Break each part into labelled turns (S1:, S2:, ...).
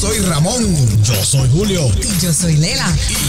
S1: soy Ramón.
S2: Yo soy Julio.
S3: Y yo soy Lela.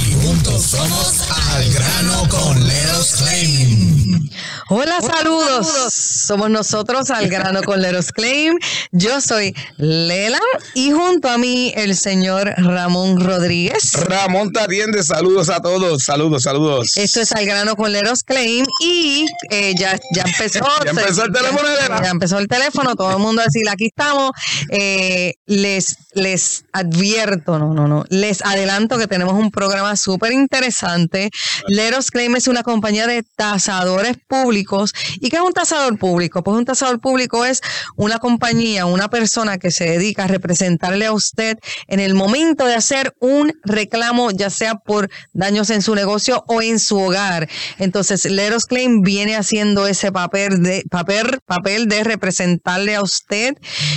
S1: Y juntos somos Al Grano con Leros Claim.
S3: Hola, saludos. Somos nosotros Al Grano con Leros Claim. Yo soy Lela y junto a mí el señor Ramón Rodríguez.
S1: Ramón te atiende. Saludos a todos. Saludos, saludos.
S3: Esto es Al Grano con Leros Claim y eh, ya, ya empezó.
S1: Ya empezó el teléfono, Lela.
S3: Ya empezó el teléfono. Todo el mundo a decir, aquí estamos. Eh, les, les advierto, no, no, no. Les adelanto que tenemos un programa súper interesante. Leros Claim es una compañía de tasadores públicos. ¿Y qué es un tasador público? Pues un tasador público es una compañía, una persona que se dedica a representarle a usted en el momento de hacer un reclamo, ya sea por daños en su negocio o en su hogar. Entonces, Leros Claim viene haciendo ese papel de papel, papel de representarle a usted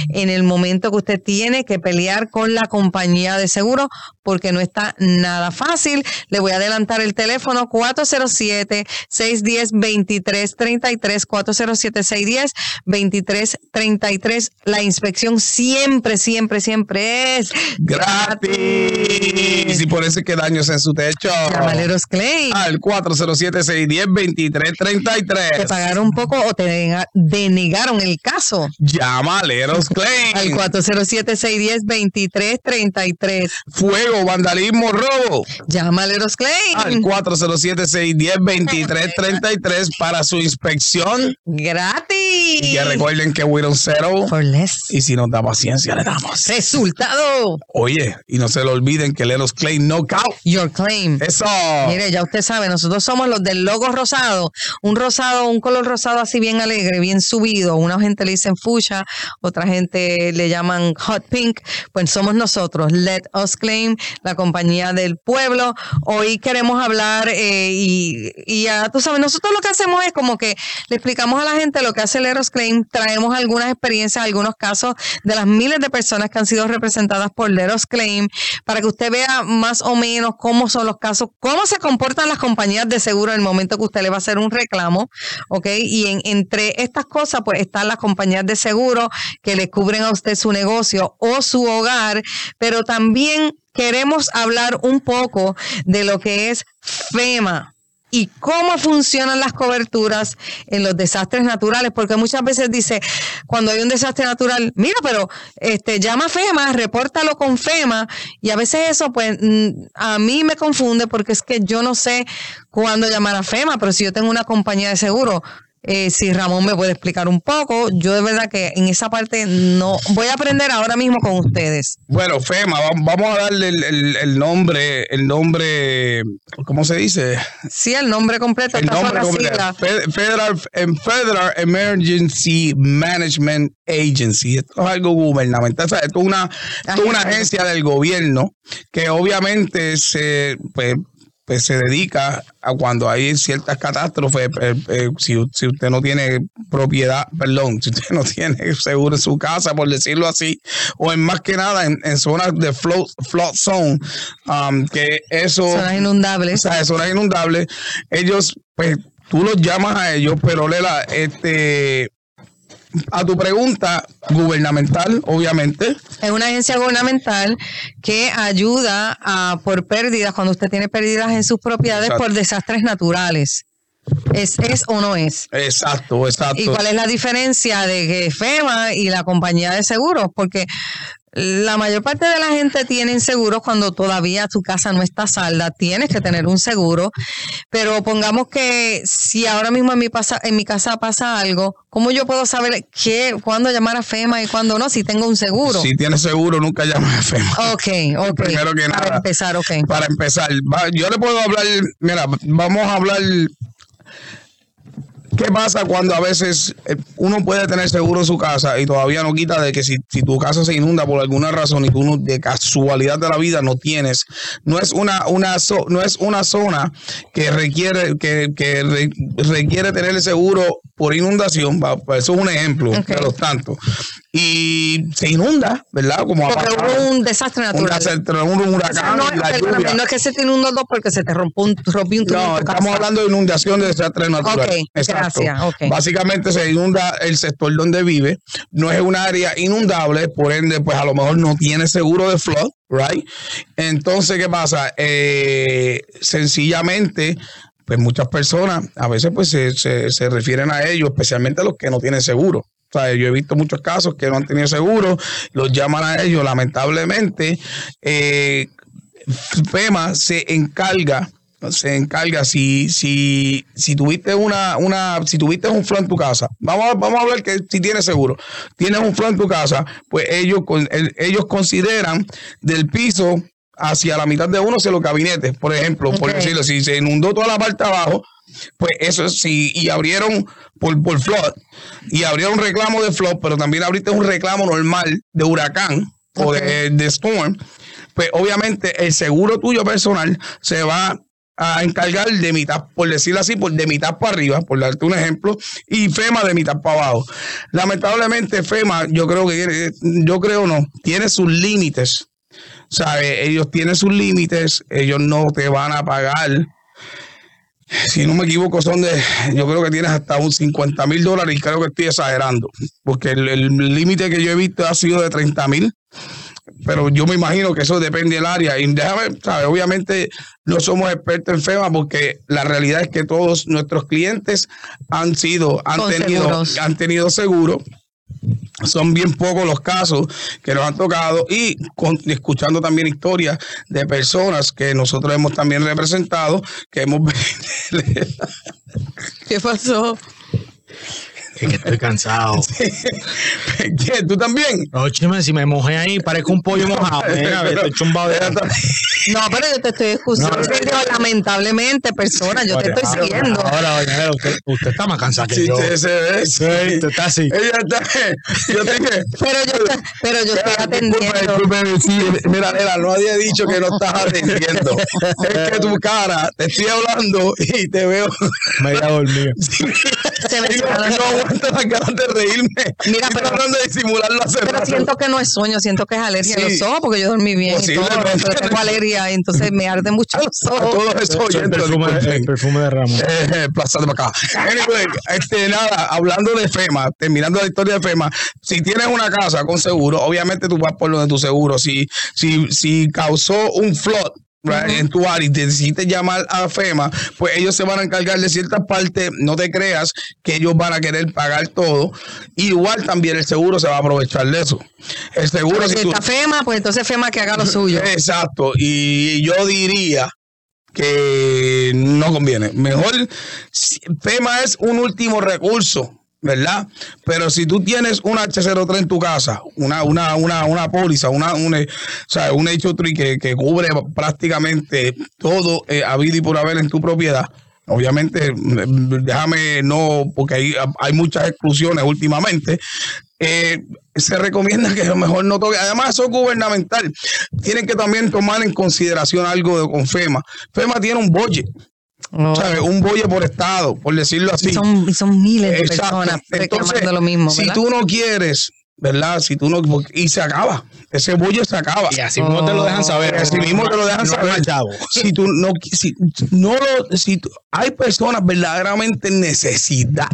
S3: en el momento que usted tiene que pelear con la compañía de seguro porque no está nada fácil. Le voy a adelantar el teléfono 407-610-2333, 407-610-2333. La inspección siempre, siempre, siempre es
S1: Gratis. Y por eso es que daños en su techo.
S3: Cavaleros Clay.
S1: Al 407-610-2333.
S3: Te pagaron un poco o te denega- denegaron el caso.
S1: Llamaleros Claim.
S3: Al 407-610-2333.
S1: Fuego, vandalismo, robo.
S3: Llámaleros Clay.
S1: Al 407-610-2333 para su inspección.
S3: Gratis.
S1: Y que recuerden que we don't settle.
S3: For less.
S1: Y si nos da paciencia, le damos.
S3: Resultado.
S1: Oye, y no se lo olviden que Leros Clay Knockout.
S3: Your claim.
S1: Eso.
S3: Mire, ya usted sabe, nosotros somos los del logo rosado. Un rosado, un color rosado así bien alegre, bien subido. Una gente le dicen fuchsia, otra gente le llaman hot pink. Pues somos nosotros, Let Us Claim, la compañía del pueblo. Hoy queremos hablar eh, y, y ya tú sabes, nosotros lo que hacemos es como que le explicamos a la gente lo que hace Let Us Claim, traemos algunas experiencias, algunos casos de las miles de personas que han sido representadas por Let Us Claim para que usted vea más o menos cómo son los casos, cómo se comportan las compañías de seguro en el momento que usted le va a hacer un reclamo, ¿ok? Y en, entre estas cosas, pues están las compañías de seguro que le cubren a usted su negocio o su hogar, pero también queremos hablar un poco de lo que es FEMA y cómo funcionan las coberturas en los desastres naturales, porque muchas veces dice, cuando hay un desastre natural, mira, pero este llama a FEMA, repórtalo con FEMA, y a veces eso pues mm, a mí me confunde porque es que yo no sé cuándo llamar a FEMA, pero si yo tengo una compañía de seguro, eh, si Ramón me puede explicar un poco, yo de verdad que en esa parte no voy a aprender ahora mismo con ustedes.
S1: Bueno, FEMA, va- vamos a darle el, el- el nombre, el nombre, ¿cómo se dice?
S3: Sí, el nombre completo,
S1: El nombre completo. Federal, Federal Emergency Management Agency. Esto es algo gubernamental. O sea, esto es una, esto es una agencia del gobierno que obviamente se, pues, pues se dedica a cuando hay ciertas catástrofes, eh, eh, si, si usted no tiene propiedad, perdón, si usted no tiene seguro en su casa, por decirlo así, o en más que nada en, en zonas de flood, flood zone, um, que eso...
S3: Zonas inundables.
S1: O sea, zonas inundables. Ellos, pues, tú los llamas a ellos, pero Lela, este, a tu pregunta gubernamental, obviamente,
S3: Es una agencia gubernamental que ayuda a, por pérdidas, cuando usted tiene pérdidas en sus propiedades
S1: Exacto.
S3: por desastres naturales. ¿Es, ¿Es o no es?
S1: exacto, exacto.
S3: ¿Y cuál es la diferencia de que FEMA y la compañía de seguros? Porque la mayor parte de la gente tiene seguros cuando todavía tu casa no está salda, tienes que tener un seguro, pero pongamos que si ahora mismo en mi, pasa, en mi casa pasa algo, ¿cómo yo puedo saber qué, cuándo llamar a FEMA y cuándo no si tengo un seguro?
S1: Si tienes seguro, nunca llames a FEMA.
S3: Ok, ok.
S1: Primero que
S3: Para
S1: nada.
S3: empezar, ok.
S1: Para empezar, yo le puedo hablar, mira, vamos a hablar. ¿Qué pasa cuando a veces eh, uno puede tener seguro en su casa y todavía no quita de que si, si tu casa se inunda por alguna razón y tú no- de casualidad de la vida no tienes, no es una, una zo- no es una zona que requiere, que, que re- requiere tener el seguro por inundación, eso es un ejemplo
S3: Ok.
S1: de los tantos. Y se inunda, ¿verdad? Como
S3: Porque hubo un desastre natural.
S1: Un, un huracán,
S3: no, la lluvia. no es que se te inundó dos porque se te rompió un, rompió un
S1: No, estamos hablando de inundación de desastre natural.
S3: Ok, gracias. Okay.
S1: Básicamente se inunda el sector donde vive. No es un área inundable, por ende, pues a lo mejor no tiene seguro de flood, right? Entonces, ¿qué pasa? Eh, sencillamente pues muchas personas a veces pues se, se, se, refieren a ellos, especialmente a los que no tienen seguro yo he visto muchos casos que no han tenido seguro, los llaman a ellos, lamentablemente. Eh, FEMA se encarga se encarga si si si tuviste una una si tuviste un flow en tu casa vamos a, vamos a hablar que si tienes seguro tienes un flow en tu casa pues ellos ellos consideran del piso hacia la mitad de uno hacia los gabinetes por ejemplo por decirlo si se inundó toda la parte abajo pues eso sí, y abrieron por, por flood, y abrieron un reclamo de flood, pero también abriste un reclamo normal de huracán o de, de storm, pues obviamente el seguro tuyo personal se va a encargar de mitad, por decirlo así, por de mitad para arriba, por darte un ejemplo, y FEMA de mitad para abajo. Lamentablemente FEMA, yo creo que yo creo no, tiene sus límites. ¿Sabe? Ellos tienen sus límites, ellos no te van a pagar si no me equivoco, son de, yo creo que tienes hasta un 50 mil dólares y creo que estoy exagerando, porque el límite que yo he visto ha sido de 30 mil, pero yo me imagino que eso depende del área. Y déjame, ¿sabes? obviamente no somos expertos en FEMA porque la realidad es que todos nuestros clientes han sido, han tenido, han tenido seguro son bien pocos los casos que nos han tocado y escuchando también historias de personas que nosotros hemos también representado, que hemos...
S3: ¿Qué pasó?
S2: Es que estoy cansado.
S1: ¿Qué? ¿Tú también?
S2: Oye, si me mojé ahí, parezco un pollo mojado. Mira, estoy chumbado de
S3: No, pero yo te estoy escuchando. lamentablemente, persona, yo te estoy siguiendo.
S2: Ahora, doña usted, usted está más cansada que sí, yo.
S1: Sí, se ve.
S2: Sí, usted está así.
S1: Ella está. Yo
S3: dije. Pero yo, pero yo estoy atendiendo.
S1: Disculpe, sí, mira, Nela, no había dicho que no estás atendiendo. es que tu cara, te estoy hablando y te veo.
S2: Me voy a dormir.
S1: Se me no, aguanto las ganas de reírme. Mira, pero, tratando de disimularlo hace
S3: Pero siento que no es sueño, siento que es alergia a los ojos, porque yo dormí bien y todo, pero tengo alergia y entonces me arde mucho los ojos.
S1: Todo eso
S2: el, perfume, el perfume de Ramos.
S1: Eh, eh, plaza de acá. Anyway, este, nada, hablando de FEMA, terminando la historia de FEMA, si tienes una casa con seguro, obviamente tú vas por lo de tu seguro. Si, si, si causó un flood, en tu área y decides llamar a FEMA, pues ellos se van a encargar de cierta parte, no te creas que ellos van a querer pagar todo. Igual también el seguro se va a aprovechar de eso. El seguro...
S3: si, está FEMA, pues entonces FEMA que haga lo suyo.
S1: Exacto, y yo diría que no conviene. Mejor, FEMA es un último recurso ¿verdad? Pero si tú tienes un H03 en tu casa, una, una, una, una póliza, una, un, o sea, un H3 que, que cubre prácticamente todo eh, habido y por haber en tu propiedad, obviamente, déjame no, porque hay, hay muchas exclusiones últimamente. Eh, se recomienda que a lo mejor no toque. Además, eso es gubernamental. Tienen que también tomar en consideración algo de con FEMA. FEMA tiene un budget. Un bolle por estado, por decirlo así.
S3: Son, son miles de personas reclamando lo mismo.
S1: Si tú no quieres, ¿verdad? Si tú no. Y se acaba. Ese bolle se acaba.
S2: Y así mismo te lo dejan saber.
S1: Así mismo te lo dejan saber. Si tú no. Si, no lo. Si hay personas verdaderamente en necesidad.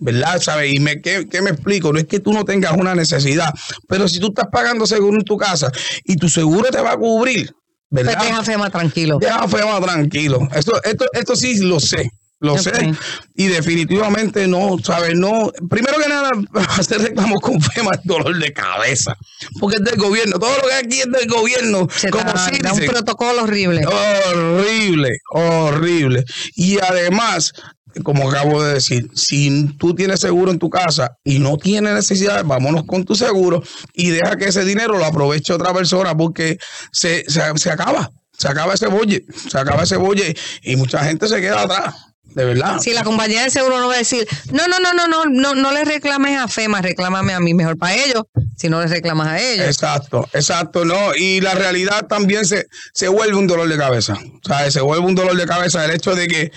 S1: ¿verdad? ¿Sabes? Y me, ¿qué, ¿qué, me explico? No es que tú no tengas una necesidad, pero si tú estás pagando seguro en tu casa y tu seguro te va a cubrir, ¿verdad?
S3: Pues deja FEMA tranquilo.
S1: Deja FEMA tranquilo. Esto, esto, esto sí lo sé. Lo sé. Y definitivamente no, ¿sabes? No. Primero que nada, hacer reclamos con FEMA es dolor de cabeza. Porque es del gobierno. Todo lo que aquí es del gobierno.
S3: Se como si da un protocolo horrible.
S1: Horrible, horrible. Y además, como acabo de decir, si tú tienes seguro en tu casa y no tienes necesidad, vámonos con tu seguro y deja que ese dinero lo aproveche otra persona porque se, se, acaba, se acaba ese bolle, se acaba ese bolle y mucha gente se queda atrás. De verdad.
S3: Si la compañía de seguro no va a decir, no, no, no, no, no, no, no le reclames a FEMA, reclámame a mí, mejor para ellos, si no les reclamas a ellos.
S1: Exacto, exacto, no. Y la realidad también se, se vuelve un dolor de cabeza. O sea, se vuelve un dolor de cabeza el hecho de que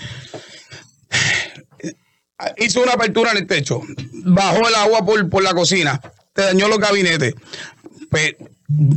S1: hizo una apertura en el techo, bajó el agua por, por la cocina te dañó los gabinetes. Pues,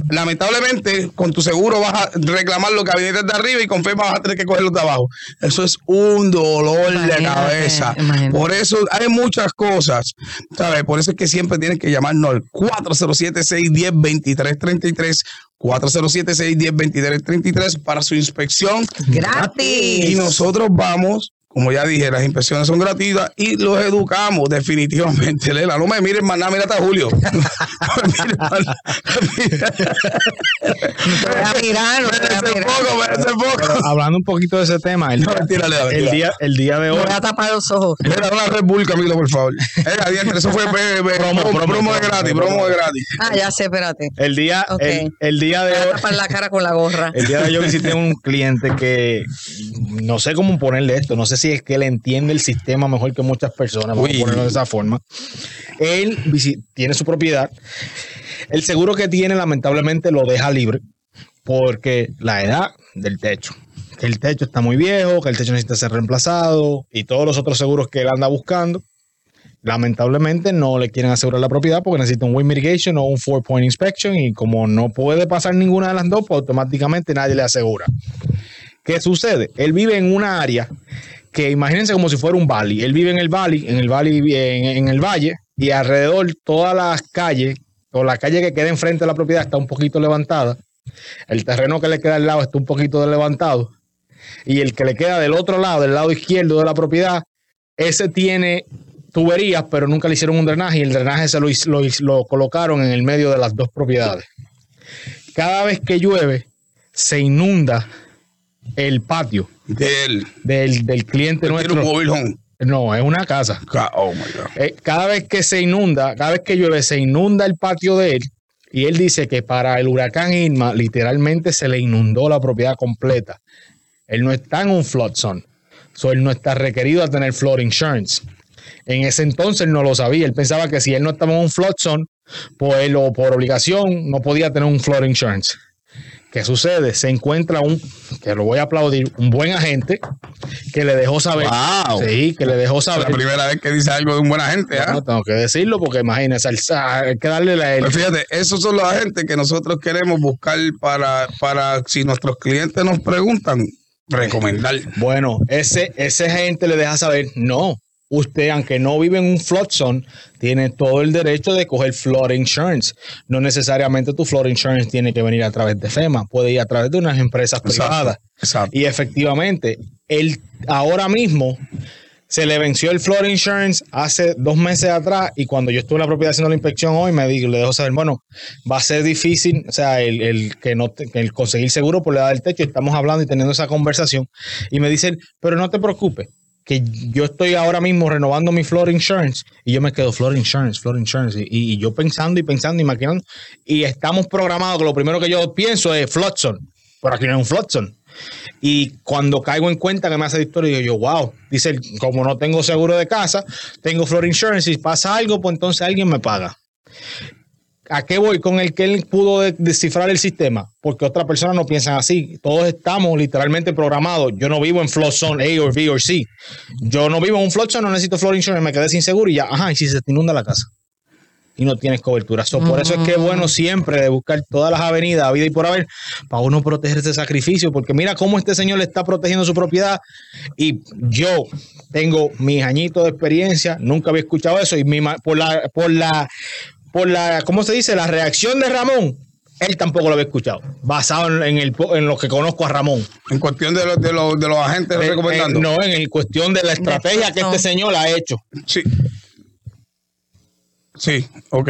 S1: lamentablemente, con tu seguro vas a reclamar los gabinetes de arriba y con FEMA vas a tener que coger los de abajo. Eso es un dolor de cabeza.
S3: imagínate.
S1: Por eso hay muchas cosas, ¿sabes? Por eso es que siempre tienes que llamarnos al 407-610-2333. 407-610-2333 para su inspección.
S3: Gratis.
S1: Y nosotros vamos, como ya dije, las inspecciones son gratuitas y los educamos definitivamente. Lela, no me mires más nada, mírate a Julio. No me más nada.
S2: Hablando un poquito de ese tema, el,
S1: No, mentira, Lela,
S2: el día, el día de
S3: Me
S2: hoy.
S3: voy a tapar los ojos.
S1: Mira, una Red Bull, Camilo, por favor. Era, diantre, eso fue eh, eh,
S2: Promo,
S1: promo,
S2: promo,
S1: de gratis,
S2: promo.
S1: de gratis.
S3: Ah, ya sé, espérate.
S2: El día,
S3: Ok.
S2: el, el día
S3: Me
S2: de
S3: voy a
S2: hoy.
S3: tapar la cara con la gorra.
S2: El día de hoy yo visité un cliente que no sé cómo ponerle esto, no sé si es que él entiende el sistema mejor que muchas personas, vamos
S1: Uy.
S2: a ponerlo de esa forma. Él tiene su propiedad. El seguro que tiene lamentablemente lo deja libre porque la edad del techo. Que el techo está muy viejo, que el techo necesita ser reemplazado y todos los otros seguros que él anda buscando. Lamentablemente no le quieren asegurar la propiedad porque necesita un wind mitigation o un four point inspection y como no puede pasar ninguna de las dos, pues automáticamente nadie le asegura. ¿Qué sucede? Él vive en una área que imagínense como si fuera un valley. Él vive en el valley, en el en, el valle y alrededor todas las calles o la calle que queda enfrente de la propiedad está un poquito levantada. El terreno que le queda al lado está un poquito levantado y el que le queda del otro lado, del lado izquierdo de la propiedad, ese tiene tuberías, pero nunca le hicieron un drenaje y el drenaje se lo colocaron en el medio de las dos propiedades. Cada vez que llueve, se inunda el patio
S1: De él.
S2: del, del cliente
S1: un
S2: nuestro.
S1: móvil home.
S2: No, es una casa.
S1: Ca- Oh my God.
S2: Eh, cada vez que se inunda, cada vez que llueve, se inunda el patio de él. Y él dice que para el huracán Irma, literalmente se le inundó la propiedad completa. Él no está en un flood zone. So, él no está requerido a tener flood insurance. En ese entonces él no lo sabía. Él pensaba que si él no estaba en un flood zone, pues él o por obligación no podía tener un flood insurance. ¿Qué sucede? Se encuentra un, que lo voy a aplaudir, un buen agente que le dejó saber.
S1: Wow.
S2: Sí, que le dejó
S1: Es la
S2: saber.
S1: primera vez que dice algo de un buen agente, ¿ah?
S2: No tengo que decirlo porque imagínese, hay que darle la.
S1: Pues fíjate, esos son los agentes que nosotros queremos buscar para, para si nuestros clientes nos preguntan, recomendar.
S2: Bueno, ese, ese gente le deja saber, no, usted, aunque no vive en un flood zone, tiene todo el derecho de coger flood insurance. No necesariamente tu flood insurance tiene que venir a través de FEMA, puede ir a través de unas empresas privadas.
S1: Exacto.
S2: Y efectivamente, él ahora mismo se le venció el flood insurance hace dos meses atrás y cuando yo estuve en la propiedad haciendo la inspección hoy me digo, le dejo saber, bueno, va a ser difícil, o sea, el, el que no te- el conseguir seguro por la edad del techo, estamos hablando y teniendo esa conversación y me dicen, pero no te preocupes, que yo estoy ahora mismo renovando mi flood insurance y yo me quedo flood insurance, flood insurance y, yo pensando y pensando y maquinando y estamos programados que lo primero que yo pienso es zone, pero aquí no es un zone. Y cuando caigo en cuenta que me hace la historia, digo yo, wow, dice, como no tengo seguro de casa, tengo flood insurance, si pasa algo, pues entonces alguien me paga. ¿A qué voy con el que él pudo de- descifrar el sistema? Porque otras personas no piensan así. Todos estamos literalmente programados. Yo no vivo en flood zone A o B o C. Yo no vivo en un flood zone, no necesito flood insurance, me quedé sin seguro y ya, ajá, y si se te inunda la casa y no tienes cobertura. So, Por eso es que es bueno siempre de buscar todas las avenidas, a vida y por haber, para uno proteger ese sacrificio, porque mira cómo este señor le está protegiendo su propiedad y yo tengo mis añitos de experiencia, nunca había escuchado eso y mi por la, por la, por la, ¿cómo se dice? La reacción de Ramón, él tampoco lo había escuchado, basado en, el, en lo que conozco a Ramón.
S1: En cuestión de, los de, los, de los agentes
S2: Eh,
S1: recomendando.
S2: eh, no, en el cuestión de la estrategia que este señor ha hecho.
S1: Sí. Sí, ok.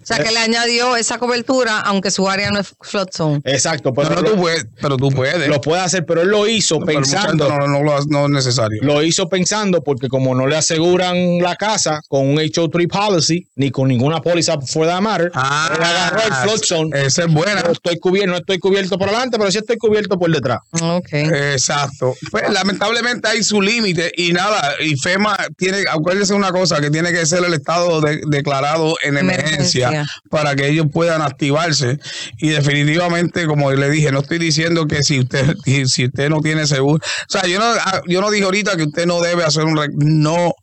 S3: O sea, que le añadió esa cobertura, aunque su área no es flood zone.
S2: Exacto, pero,
S1: Pero,
S2: lo,
S1: tú puedes, pero tú puedes.
S2: lo puede hacer, pero él lo hizo pensando.
S1: no, no, lo- no es necesario.
S2: Lo hizo pensando porque como no le aseguran la casa con un HO3 policy, ni con ninguna póliza for that matter,
S1: Ah,
S2: él agarró el flood zone.
S1: Esa es buena.
S2: No estoy cubierto, no estoy cubierto por adelante, pero sí estoy cubierto por detrás.
S3: Ok.
S1: Exacto. Pues lamentablemente hay su límite y nada, y FEMA tiene, acuérdense una cosa, que tiene que ser el estado de- declarado en emergencia,
S3: Emergencia.
S1: para que ellos puedan activarse. Y definitivamente, como le dije, no estoy diciendo que si usted, si usted no tiene seguro, o sea, yo no, ah, yo no dije ahorita que usted no debe hacer un, no,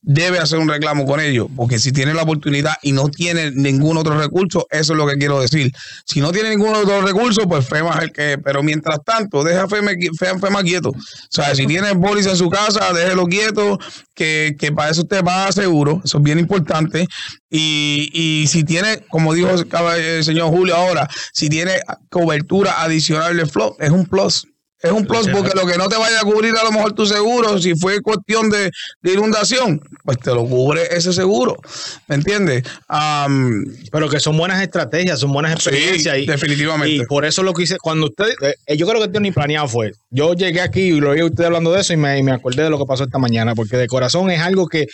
S1: debe hacer un reclamo con ellos, porque si tiene la oportunidad y no tiene ningún otro recurso, eso es lo que quiero decir. Si no tiene ningún otro recurso, pues FEMA es el que, pero mientras tanto, deja FEMA, FEMA, quieto. O sea, si tiene póliza en su casa, déjelo quieto, que, que para eso usted va a seguro, eso es bien importante. Y, y si tiene, como dijo el señor Julio ahora, si tiene cobertura adicional de flow, es un plus. Es un plus porque lo que no te vaya a cubrir a lo mejor tu seguro, si fue cuestión de, inundación, pues te lo cubre ese seguro. ¿Me entiendes?
S2: Pero que son buenas estrategias, son buenas experiencias.
S1: y, definitivamente.
S2: Y por eso lo que hice, cuando usted, eh, yo creo que esto ni planeado fue. Yo llegué aquí y lo oí usted hablando de eso y me, me acordé de lo que pasó esta mañana, porque de corazón es algo que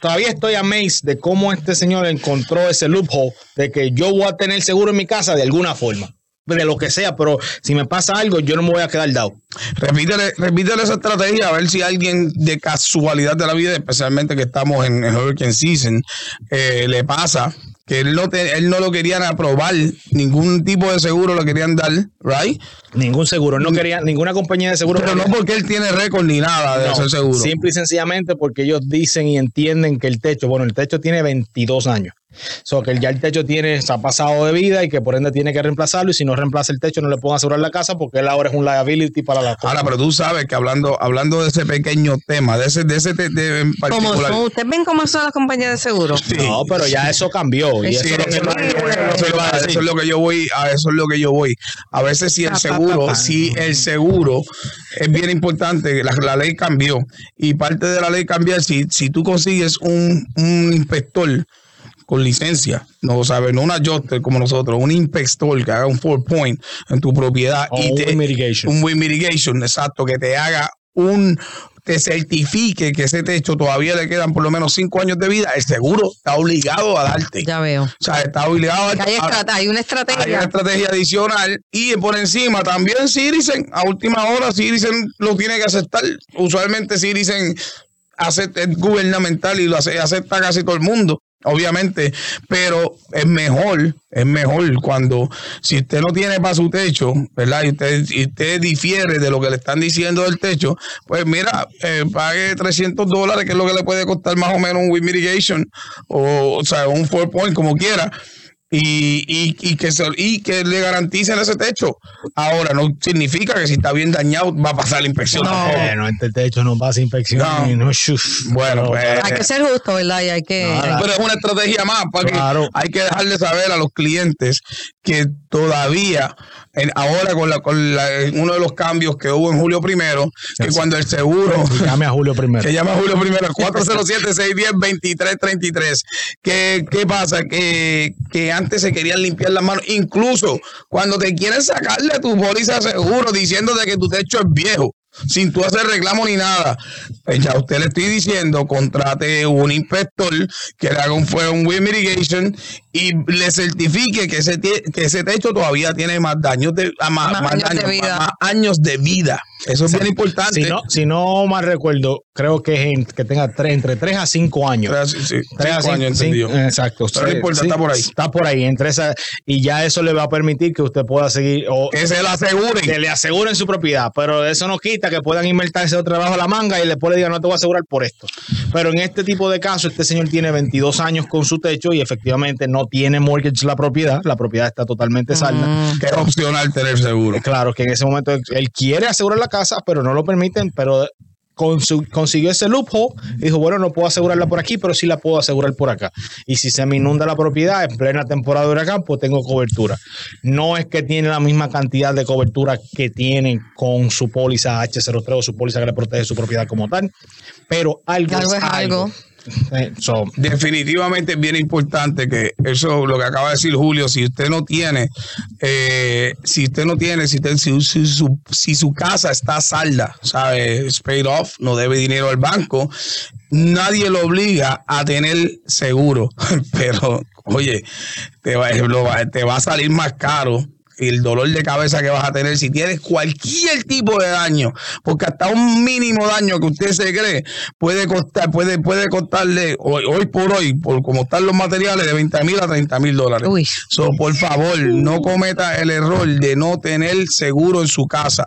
S2: todavía estoy amazed de cómo este señor encontró ese loophole de que yo voy a tener seguro en mi casa de alguna forma de lo que sea, pero si me pasa algo, yo no me voy a quedar dado.
S1: Repítele, repítele esa estrategia a ver si alguien de casualidad de la vida, especialmente que estamos en, el Hurricane Season, eh, le pasa que él no, él no lo querían aprobar, ningún tipo de seguro lo querían dar, ¿right?
S2: Ningún seguro, no quería, ninguna compañía de seguro.
S1: Pero no porque él tiene récord ni nada de ese seguro.
S2: Simple y sencillamente porque ellos dicen y entienden que el techo, bueno, el techo tiene 22 años. So que ya el techo tiene, se ha pasado de vida y que por ende tiene que reemplazarlo. Y si no reemplaza el techo, no le pueden asegurar la casa porque él ahora es un liability para la
S1: casa. Ahora, pero tú sabes que hablando, hablando de ese pequeño tema, de ese, de ese en
S3: particular. ¿Ustedes ven cómo son las compañías de seguro?
S2: No, pero ya eso cambió. Y eso,
S1: es lo que yo voy, a eso es lo que yo voy. A veces si el seguro, si el seguro es bien importante, la, la ley cambió. Y parte de la ley cambiar, si, si tú consigues un, un inspector con licencia, no sabe, no un adjuster como nosotros, un inspector que haga un four point en tu propiedad
S2: y
S1: un
S2: te, mitigation.
S1: un wind mitigation, exacto, que te haga un te certifique que ese techo todavía le quedan por lo menos cinco años de vida, el seguro está obligado a darte.
S3: Ya veo. O
S1: sea, está obligado a,
S3: hay, hay una estrategia.
S1: Hay una estrategia adicional y por encima también Citizen, a última hora Citizen lo tiene que aceptar. Usualmente Citizen es gubernamental y lo acepta casi todo el mundo obviamente, pero es mejor, es mejor cuando, si usted no tiene para su techo, ¿verdad? Y usted, usted difiere de lo que le están diciendo del techo, pues mira, eh, pague 300 dólares, que es lo que le puede costar más o menos un wind mitigation, o, o sea, un four point, como quiera y, y, y, que y que le garanticen ese techo. Ahora, no significa que si está bien dañado va a pasar la inspección.
S2: No, bueno, este techo no pasa inspección. No.
S1: bueno, pues.
S3: Hay que ser justo, ¿verdad? Y hay que.
S1: pero es una estrategia más, porque hay que dejarle saber a los clientes que todavía ahora con, la, con uno de los cambios que hubo en julio primero, que cuando el seguro...
S2: Que llame a julio primero.
S1: Que llame a julio primero, 407-610-2333. ¿Qué, ¿Qué pasa? Que, que antes se querían limpiar las manos, incluso cuando te quieren sacarle tu póliza seguro diciéndote que tu techo es viejo sin tú hacer reclamo ni nada. Pues ya usted le estoy diciendo, contrate un inspector que le haga un, un wind mitigation y le certifique que ese, que ese techo todavía tiene más daños de, más, años, de vida. Más, años de vida. Eso es bien importante.
S2: Si no, si no mal recuerdo, creo que, es que tenga entre 3 a 5 años.
S1: 3 a 5 años, entendido.
S2: exacto.
S1: está por ahí.
S2: Está por ahí. Entre esa, y ya eso le va a permitir que usted pueda seguir. O,
S1: que se le aseguren.
S2: Que le aseguren su propiedad. Pero eso no quita que puedan inventarse otro trabajo a la manga y después le digan, no te voy a asegurar por esto. Pero en este tipo de casos, este señor tiene 22 años con su techo y efectivamente no tiene mortgage la propiedad. La propiedad está totalmente salda.
S1: Mm. Que es opcional tener seguro.
S2: Claro, que en ese momento él quiere asegurar la casa, pero no lo permiten, pero consiguió ese loophole y dijo, bueno, no puedo asegurarla por aquí, pero sí la puedo asegurar por acá. Y si se me inunda la propiedad en plena temporada de huracán, pues tengo cobertura. No es que tiene la misma cantidad de cobertura que tiene con su póliza H03 o su póliza que le protege su propiedad como tal, pero algo, es algo.
S1: Definitivamente es bien importante que eso, lo que acaba de decir Julio, si usted no tiene, eh, si usted no tiene, si, si, su, casa está salda, ¿sabe? paid off, no debe dinero al banco, nadie lo obliga a tener seguro, pero oye, te va, te va a salir más caro y el dolor de cabeza que vas a tener si tienes cualquier tipo de daño, porque hasta un mínimo daño que usted se cree puede costar, puede, puede costarle hoy, hoy por hoy, por como están los materiales, de 20 mil a 30 mil dólares.
S3: Uy.
S1: So, por favor, no cometa el error de no tener seguro en su casa.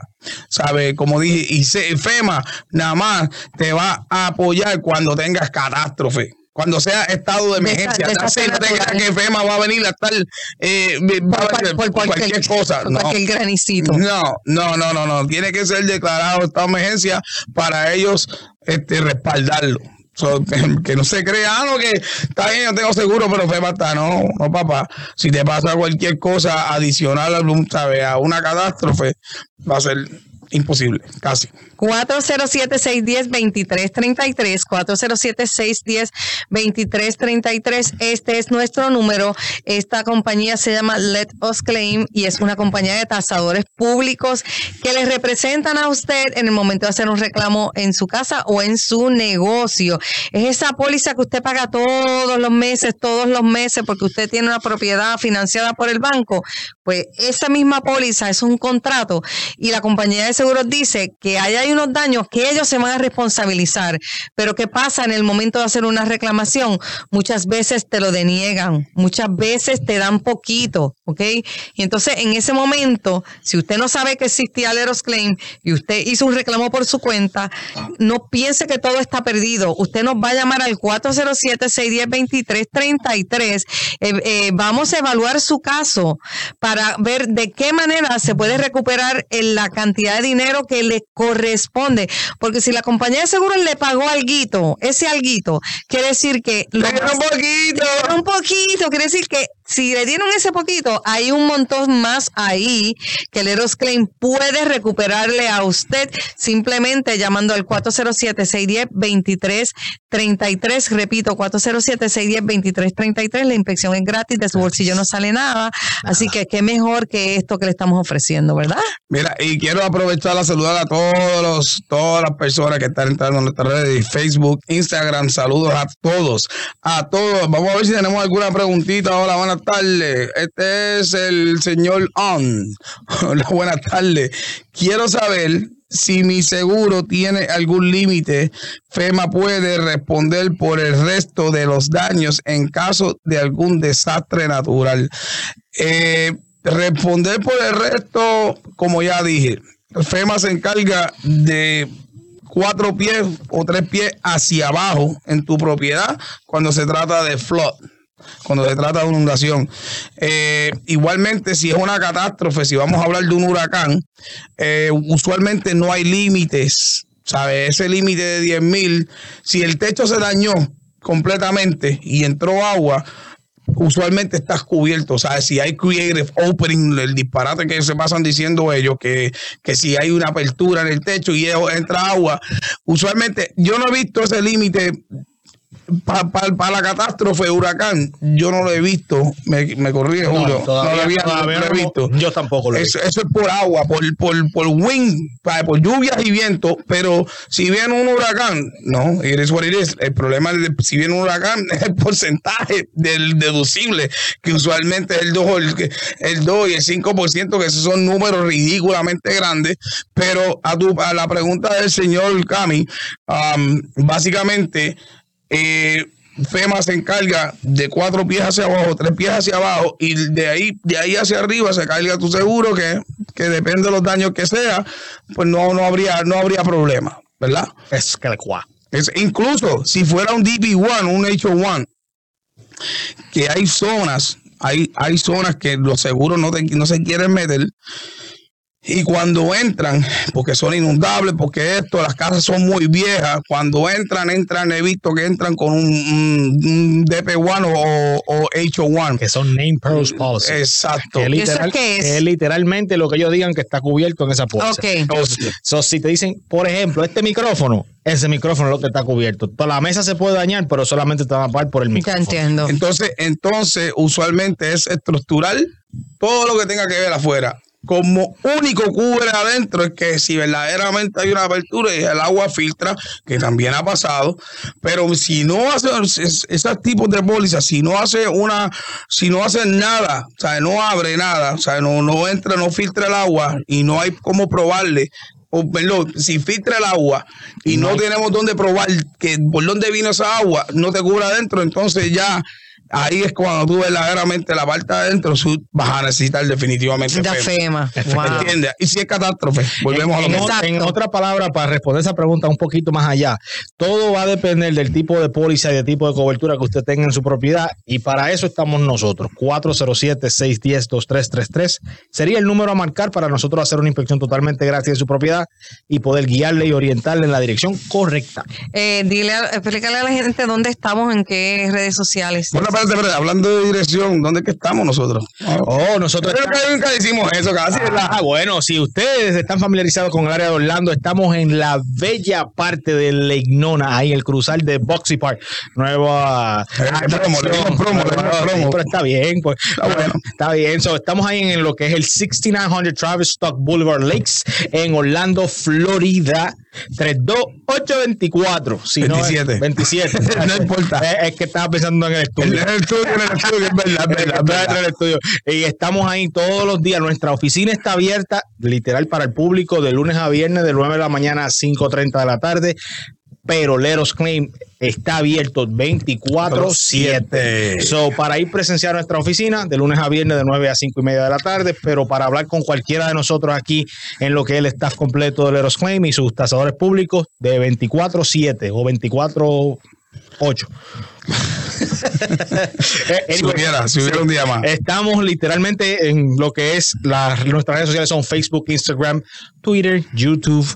S1: ¿Sabe? Como dije, y se- FEMA nada más te va a apoyar cuando tengas catástrofe. Cuando sea estado de emergencia, creas
S3: natural.
S1: que FEMA va a venir a estar eh, va a venir
S3: por
S1: por cualquier, cosa.
S3: por
S1: no.
S3: cualquier granicito.
S1: No, no, no, no, no. Tiene que ser declarado estado de emergencia para ellos este, respaldarlo. So, que, no se crea, ah, no, que está bien, yo tengo seguro, pero FEMA está. No, no, papá. Si te pasa cualquier cosa adicional a, a una catástrofe, va a ser imposible, casi.
S3: 407-610-2333, 407-610-2333. Este es nuestro número. Esta compañía se llama Let Us Claim y es una compañía de tasadores públicos que les representan a usted en el momento de hacer un reclamo en su casa o en su negocio. Es esa póliza que usted paga todos los meses, todos los meses, porque usted tiene una propiedad financiada por el banco. Pues esa misma póliza es un contrato y la compañía de seguros dice que hay unos daños que ellos se van a responsabilizar. Pero ¿qué pasa en el momento de hacer una reclamación? Muchas veces te lo deniegan, muchas veces te dan poquito, ¿ok? Y entonces en ese momento, si usted no sabe que existía el Eros Claim y usted hizo un reclamo por su cuenta, no piense que todo está perdido. Usted nos va a llamar al 407-610-2333. Eh, eh, vamos a evaluar su caso para ver de qué manera se puede recuperar en la cantidad de dinero que le corresponde. Porque si la compañía de seguros le pagó alguito, ese alguito, quiere decir que... lo
S1: Pero
S3: más-
S1: un poquito.
S3: Pero un poquito, quiere decir que si le dieron ese poquito, hay un montón más ahí que el Eros Claim puede recuperarle a usted simplemente llamando al 407-610-2333. Repito, 407-610-2333. La inspección es gratis, de su bolsillo no sale nada. Así que qué mejor que esto que le estamos ofreciendo, ¿verdad?
S1: Mira, y quiero aprovechar a saludar a todos los, todas las personas que están entrando en nuestras redes de Facebook, Instagram. Saludos a todos, a todos. Vamos a ver si tenemos alguna preguntita. Hola, buenas tardes. Este es el señor On. Hola, buenas tardes. Quiero saber si mi seguro tiene algún límite. FEMA puede responder por el resto de los daños en caso de algún desastre natural. Eh, responder por el resto, como ya dije, FEMA se encarga de cuatro pies o tres pies hacia abajo en tu propiedad cuando se trata de flood. Cuando se trata de inundación. Eh, igualmente, si es una catástrofe, si vamos a hablar de un huracán, eh, usualmente no hay límites. ¿Sabes? Ese límite de 10 mil, si el techo se dañó completamente y entró agua, usualmente estás cubierto. O sea, si hay creative opening, el disparate que se pasan diciendo ellos, que, que si hay una apertura en el techo y entra agua, usualmente yo no he visto ese límite. Para la catástrofe, huracán, yo no lo he visto. Me, me
S2: No,
S1: Julio.
S2: todavía-
S1: no lo, había-
S2: todavía
S1: no lo he
S2: no-
S1: visto.
S2: yo tampoco lo he
S1: eso, eso es por agua, por, por, por wind, pa- por lluvias y viento. Pero si viene un huracán, no, it is what it is. El problema es de- si viene un huracán es el porcentaje del deducible, que usualmente es el 2, el, el 2 y el 5%, que esos son números ridículamente grandes. Pero a, tu, a la pregunta del señor Cami, um, básicamente, eh, FEMA se encarga de cuatro pies hacia abajo, tres pies hacia abajo, y de ahí, de ahí hacia arriba se carga tu seguro, que, que depende de los daños que sea, pues no, no habría, no habría problema, ¿verdad?
S2: Es que.
S1: Es, incluso si fuera un DP1, un HO1, que hay zonas, hay, hay zonas que los seguros no, te- no se quieren meter. Y cuando entran, porque son inundables, porque esto, las casas son muy viejas, cuando entran, entran, he visto que entran con un, un- un DP1 o, o HO1.
S2: Que son name purpose policy.
S1: Exacto.
S2: Que
S3: ¿Eso
S2: literal-
S3: qué es?
S2: que literalmente lo que ellos digan que está cubierto en esa póliza.
S3: Ok.
S1: Entonces,
S2: So, si te dicen, por ejemplo, este micrófono, ese micrófono es lo que está cubierto. Toda la mesa se puede dañar, pero solamente te van a pagar por el
S3: Ya
S2: micrófono.
S3: entiendo.
S1: Entonces, entonces, usualmente es estructural, todo lo que tenga que ver afuera. Como único cubre adentro es que si verdaderamente hay una apertura y el agua filtra, que también ha pasado, pero si no hace es- esos tipos de pólizas, si no hace una, si no hace nada, o sea, no abre nada, o sea, no, no entra, no filtra el agua y no hay cómo probarle. O, perdón, si filtra el agua y no, tenemos dónde probar que por dónde vino esa agua, no te cubre adentro, entonces ya ahí es cuando tú verdaderamente la parte de adentro vas a necesitar definitivamente
S3: Ya
S1: FEMA.
S3: FEMA. Wow.
S1: ¿Entiendes? Y si es catástrofe, volvemos a lo
S2: en,
S1: mismo.
S3: Exacto.
S2: en otra palabra, para responder esa pregunta un poquito más allá, todo va a depender del tipo de póliza y del tipo de cobertura que usted tenga en su propiedad y para eso estamos nosotros. 407-610-2333 sería el número a marcar para nosotros hacer una inspección totalmente gratis de su propiedad y poder guiarle y orientarle en la dirección correcta.
S3: Eh, dile, a- explícale a la gente dónde estamos, en qué redes sociales.
S1: Bueno, espérate, espérate, hablando de dirección, ¿dónde es que estamos nosotros?
S2: Oh, nosotros
S1: Creo que nunca hicimos eso casi.
S2: Ah, bueno, si ustedes están familiarizados con el área de Orlando, estamos en la bella parte de Lake Nona, ahí el cruzar de Boxy Park. Nueva.
S1: Eh, promo, promo,
S2: pero está bien, pues.
S1: Está bueno.
S2: Está bien. So, estamos ahí en lo que es el 6900 Travis Stock Boulevard Lakes en Orlando, Florida. 32824. Si no es-
S1: 27.
S2: 27.
S1: No importa.
S2: Es, es que estaba pensando en el estudio.
S1: En el estudio, en el estudio, es verdad, verdad, verdad.
S2: en el estudio. Y estamos ahí todos los días. Nuestra oficina está abierta, literal, para el público de lunes a viernes, de 9 de la mañana a 5.30 de la tarde. Pero Leros Claim está abierto 24-7. So, para ir presenciar nuestra oficina, de lunes a viernes, de 9 a 5 y media de la tarde. Pero para hablar con cualquiera de nosotros aquí en lo que es el staff completo de Leros Claim y sus tasadores públicos, de 24-7 o 24-8.
S1: Si hubiera, si hubiera un día más.
S2: Estamos literalmente en lo que es las nuestras redes sociales son Facebook, Instagram, Twitter, YouTube,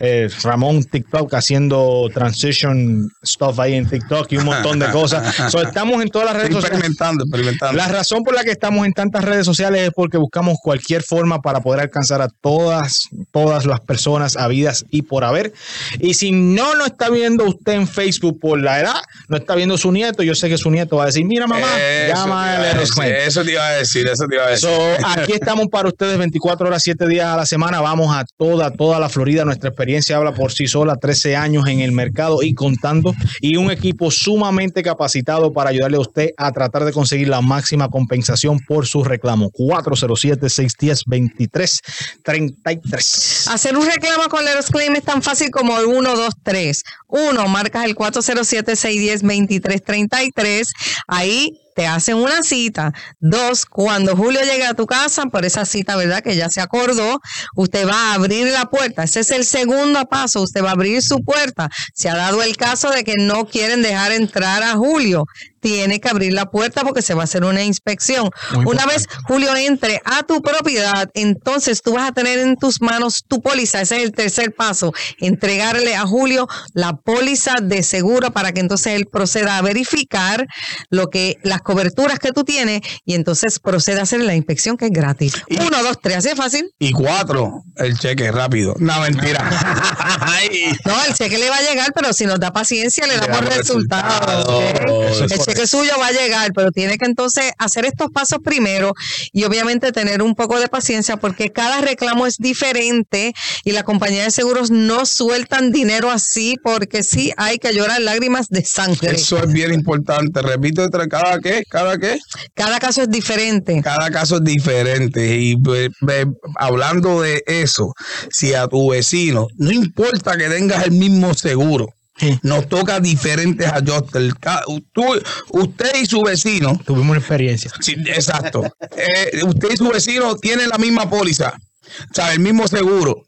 S2: eh, Ramón TikTok haciendo transition stuff ahí en TikTok y un montón de cosas. So, estamos en todas las redes sociales.
S1: Experimentando, experimentando.
S2: La razón por la que estamos en tantas redes sociales es porque buscamos cualquier forma para poder alcanzar a todas, todas las personas habidas y por haber. Y si no lo está viendo usted en Facebook por la edad, no está viendo su nieto, yo sé que su nieto va a decir, mira mamá,
S1: Eso
S2: llama a
S1: decir,
S2: Claim".
S1: Eso te iba a decir, eso te iba a decir.
S2: So, aquí estamos para ustedes 24 horas, 7 días a la semana. Vamos a toda, toda la Florida. Nuestra experiencia habla por sí sola. 13 años en el mercado y contando. Y un equipo sumamente capacitado para ayudarle a usted a tratar de conseguir la máxima compensación por su reclamo. 407-610-2333.
S3: Hacer un reclamo con Leros Claim es tan fácil como el 1, 2, 3. Uno, marcas el 407-610-2333. Ahí te hacen una cita. Dos, cuando Julio llegue a tu casa, por esa cita, ¿verdad? Que ya se acordó, usted va a abrir la puerta. Ese es el segundo paso. Usted va a abrir su puerta. Se ha dado el caso de que no quieren dejar entrar a Julio. Tiene que abrir la puerta porque se va a hacer una inspección. Una vez Julio entre a tu propiedad, entonces tú vas a tener en tus manos tu póliza. Ese es el tercer paso. Entregarle a Julio la póliza de seguro para que entonces él proceda a verificar lo que las coberturas que tú tienes y entonces proceda a hacer la inspección que es gratis.
S1: Y-
S3: Uno, dos, tres, así es fácil.
S1: Y cuatro, el cheque rápido. No, mentira.
S3: No, el cheque le va a llegar, pero si nos da paciencia le
S1: Le
S3: damos resultados.
S1: resultados. es
S3: El cheque suyo va a llegar, pero tiene que entonces hacer estos pasos primero y obviamente tener un poco de paciencia porque cada reclamo es diferente y la compañía de seguros no sueltan dinero así porque sí hay que llorar lágrimas de sangre.
S1: Eso es bien importante. Repito, entre cada qué, cada qué.
S3: Cada caso es diferente.
S1: Cada caso es diferente. Y ve- hablando de eso, si a tu vecino, no importa que tengas el mismo seguro, nos toca diferentes ajustes. Usted y su vecino,
S2: Tuvimos una experiencia.
S1: sí, exacto. Eh, usted y su vecino tienen la misma póliza, o sea, el mismo seguro,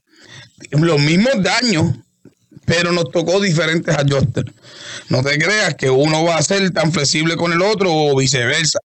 S1: los mismos daños, pero nos tocó diferentes ajustes. No te creas que uno va a ser tan flexible con el otro o viceversa.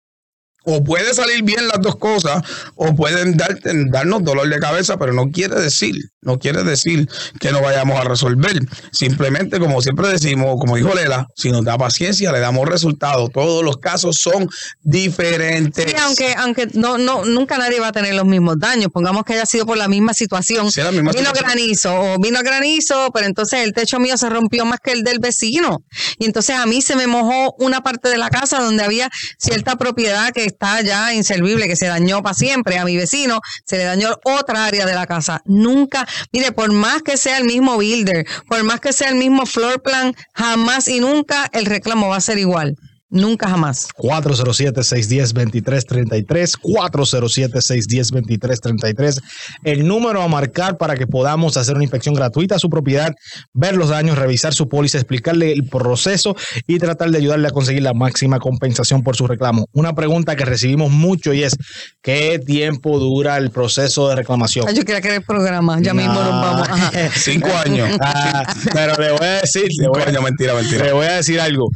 S1: O puede salir bien las dos cosas, o pueden darte, darnos dolor de cabeza, pero no quiere decir, no quiere decir que no vayamos a resolver. Simplemente, como siempre decimos, como dijo Lela, si nos da paciencia, le damos resultados. Todos los casos son diferentes.
S3: Sí, aunque, aunque no, no, nunca nadie va a tener los mismos daños. Pongamos que haya sido por la misma situación.
S1: Sí, la misma
S3: vino
S1: situación.
S3: granizo, o vino granizo, pero entonces el techo mío se rompió más que el del vecino. Y entonces a mí se me mojó una parte de la casa donde había cierta propiedad que está ya inservible, que se dañó para siempre. A mi vecino se le dañó otra área de la casa. Nunca, mire, por más que sea el mismo builder, por más que sea el mismo floor plan, jamás y nunca el reclamo va a ser igual. Nunca jamás.
S2: 407-610-2333, 407-610-2333, el número a marcar para que podamos hacer una inspección gratuita a su propiedad, ver los daños, revisar su póliza, explicarle el proceso y tratar de ayudarle a conseguir la máxima compensación por su reclamo. Una pregunta que recibimos mucho y es, ¿qué tiempo dura el proceso de reclamación?
S3: Ay, yo quería que el programa, ya mismo nos vamos. Ajá.
S1: Cinco años.
S2: Ah, pero le voy a decir, le
S1: Cinco
S2: voy a,
S1: años, mentira, mentira.
S2: le voy a decir algo.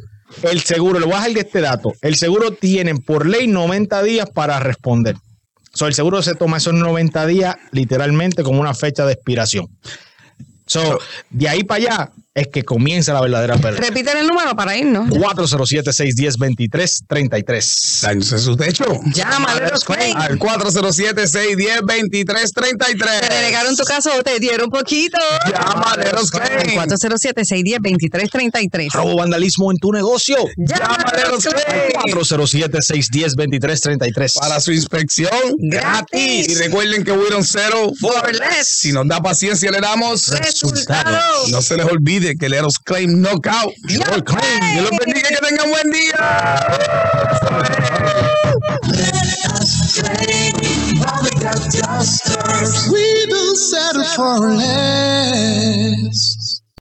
S2: El seguro, le voy a dejar de este dato. El seguro tienen por ley 90 días para responder. So, el seguro se toma esos 90 días literalmente como una fecha de expiración. So, de ahí para allá es que comienza la verdadera pérdida.
S3: Repiten el número para irnos.
S2: 407-610-2333.
S1: Daños en su techo.
S3: Llámale a los claims.
S1: Al 407-610-2333.
S3: Te denegaron tu caso o te dieron poquito.
S1: Llámale a los claims.
S3: 407-610-2333.
S2: Robo vandalismo en tu negocio.
S1: Llámale a los claims.
S2: 407-610-2333.
S1: Para su inspección
S3: Gratis.
S1: Y recuerden que Wiron Cero
S3: For less.
S1: Si nos da paciencia, le damos
S3: Resultados.
S1: No se les olvide que le claim knockout.
S3: Yo claim.
S1: Yo los bendiga que tengan buen día.